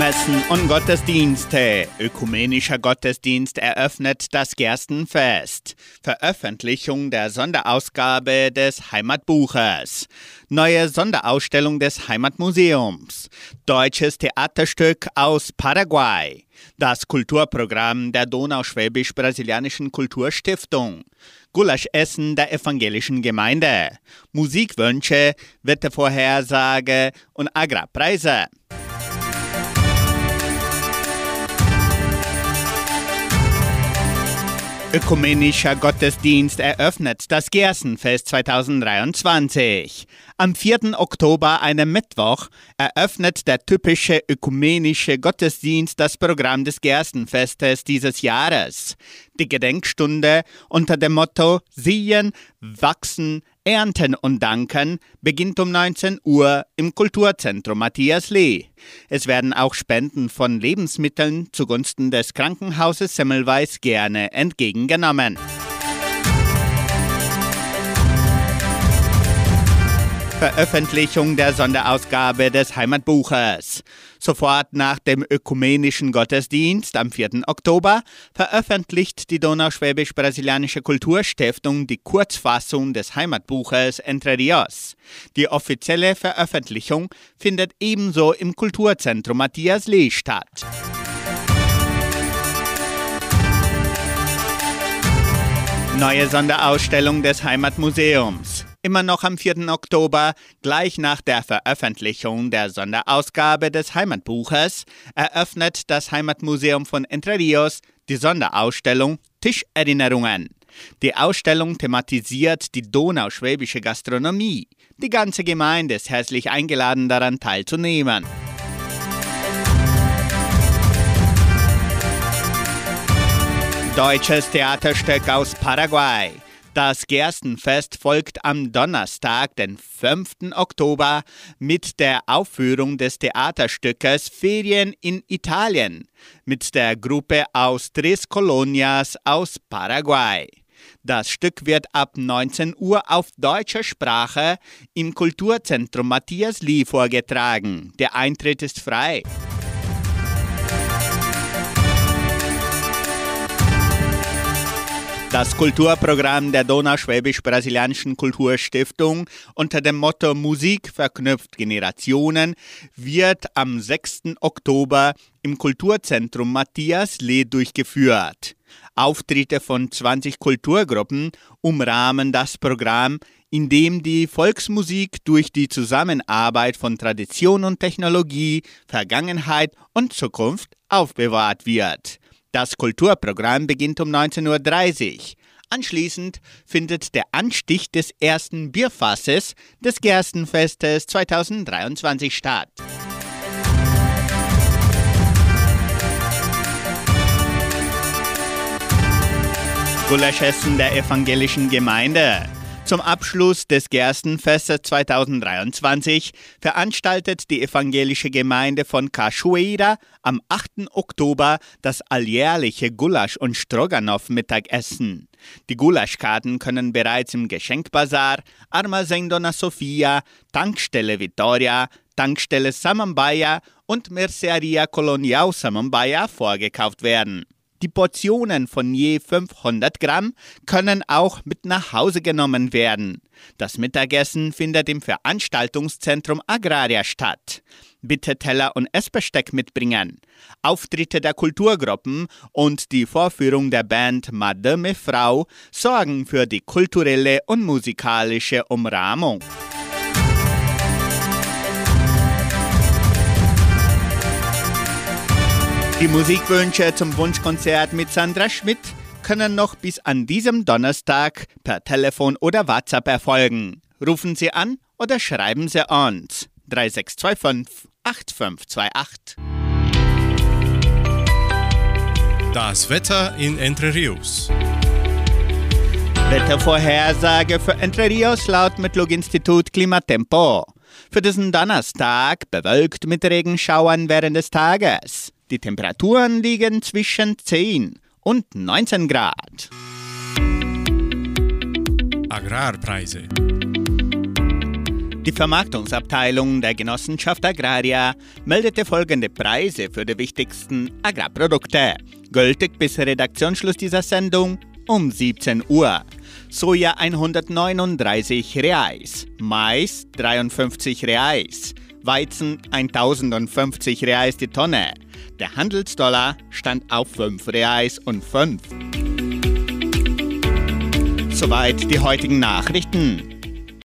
Messen und Gottesdienste. Ökumenischer Gottesdienst eröffnet das Gerstenfest. Veröffentlichung der Sonderausgabe des Heimatbuches. Neue Sonderausstellung des Heimatmuseums. Deutsches Theaterstück aus Paraguay. Das Kulturprogramm der Donauschwäbisch-Brasilianischen Kulturstiftung. Gulaschessen der evangelischen Gemeinde. Musikwünsche, Wettervorhersage und Agrarpreise. Ökumenischer Gottesdienst eröffnet das Gerstenfest 2023. Am 4. Oktober, einem Mittwoch, eröffnet der typische ökumenische Gottesdienst das Programm des Gerstenfestes dieses Jahres. Die Gedenkstunde unter dem Motto Sehen, Wachsen, Ernten und Danken beginnt um 19 Uhr im Kulturzentrum Matthias Lee. Es werden auch Spenden von Lebensmitteln zugunsten des Krankenhauses Semmelweis gerne entgegengenommen. Veröffentlichung der Sonderausgabe des Heimatbuches. Sofort nach dem ökumenischen Gottesdienst am 4. Oktober veröffentlicht die Donauschwäbisch-Brasilianische Kulturstiftung die Kurzfassung des Heimatbuches Entre Rios. Die offizielle Veröffentlichung findet ebenso im Kulturzentrum Matthias Lee statt. Neue Sonderausstellung des Heimatmuseums. Immer noch am 4. Oktober, gleich nach der Veröffentlichung der Sonderausgabe des Heimatbuches, eröffnet das Heimatmuseum von Entre Rios die Sonderausstellung Tischerinnerungen. Die Ausstellung thematisiert die donauschwäbische Gastronomie. Die ganze Gemeinde ist herzlich eingeladen, daran teilzunehmen. Deutsches Theaterstück aus Paraguay. Das Gerstenfest folgt am Donnerstag, den 5. Oktober, mit der Aufführung des Theaterstückes Ferien in Italien mit der Gruppe aus Tres Colonias aus Paraguay. Das Stück wird ab 19 Uhr auf deutscher Sprache im Kulturzentrum Matthias Lee vorgetragen. Der Eintritt ist frei. Das Kulturprogramm der Donauschwäbisch-Brasilianischen Kulturstiftung unter dem Motto Musik verknüpft Generationen wird am 6. Oktober im Kulturzentrum Matthias Lee durchgeführt. Auftritte von 20 Kulturgruppen umrahmen das Programm, in dem die Volksmusik durch die Zusammenarbeit von Tradition und Technologie, Vergangenheit und Zukunft aufbewahrt wird. Das Kulturprogramm beginnt um 19.30 Uhr. Anschließend findet der Anstich des ersten Bierfasses des Gerstenfestes 2023 statt. Gulaschessen der evangelischen Gemeinde. Zum Abschluss des Gerstenfestes 2023 veranstaltet die evangelische Gemeinde von Cachoeira am 8. Oktober das alljährliche Gulasch- und Stroganoff-Mittagessen. Die Gulaschkarten können bereits im Geschenkbazar, Armazém Dona Sofia, Tankstelle Vittoria, Tankstelle Samambaya und Merceria Colonial Samambaya vorgekauft werden. Die Portionen von je 500 Gramm können auch mit nach Hause genommen werden. Das Mittagessen findet im Veranstaltungszentrum Agraria statt. Bitte Teller und Essbesteck mitbringen. Auftritte der Kulturgruppen und die Vorführung der Band Madame Frau sorgen für die kulturelle und musikalische Umrahmung. Die Musikwünsche zum Wunschkonzert mit Sandra Schmidt können noch bis an diesem Donnerstag per Telefon oder WhatsApp erfolgen. Rufen Sie an oder schreiben Sie uns 3625 8528. Das Wetter in Entre Rios. Wettervorhersage für Entre Rios laut Metlog-Institut Klimatempo. Für diesen Donnerstag bewölkt mit Regenschauern während des Tages. Die Temperaturen liegen zwischen 10 und 19 Grad. Agrarpreise. Die Vermarktungsabteilung der Genossenschaft Agraria meldete folgende Preise für die wichtigsten Agrarprodukte. Gültig bis Redaktionsschluss dieser Sendung um 17 Uhr. Soja 139 Reais, Mais 53 Reais, Weizen 1050 Reais die Tonne. Der Handelsdollar stand auf 5 Reais und 5. Soweit die heutigen Nachrichten.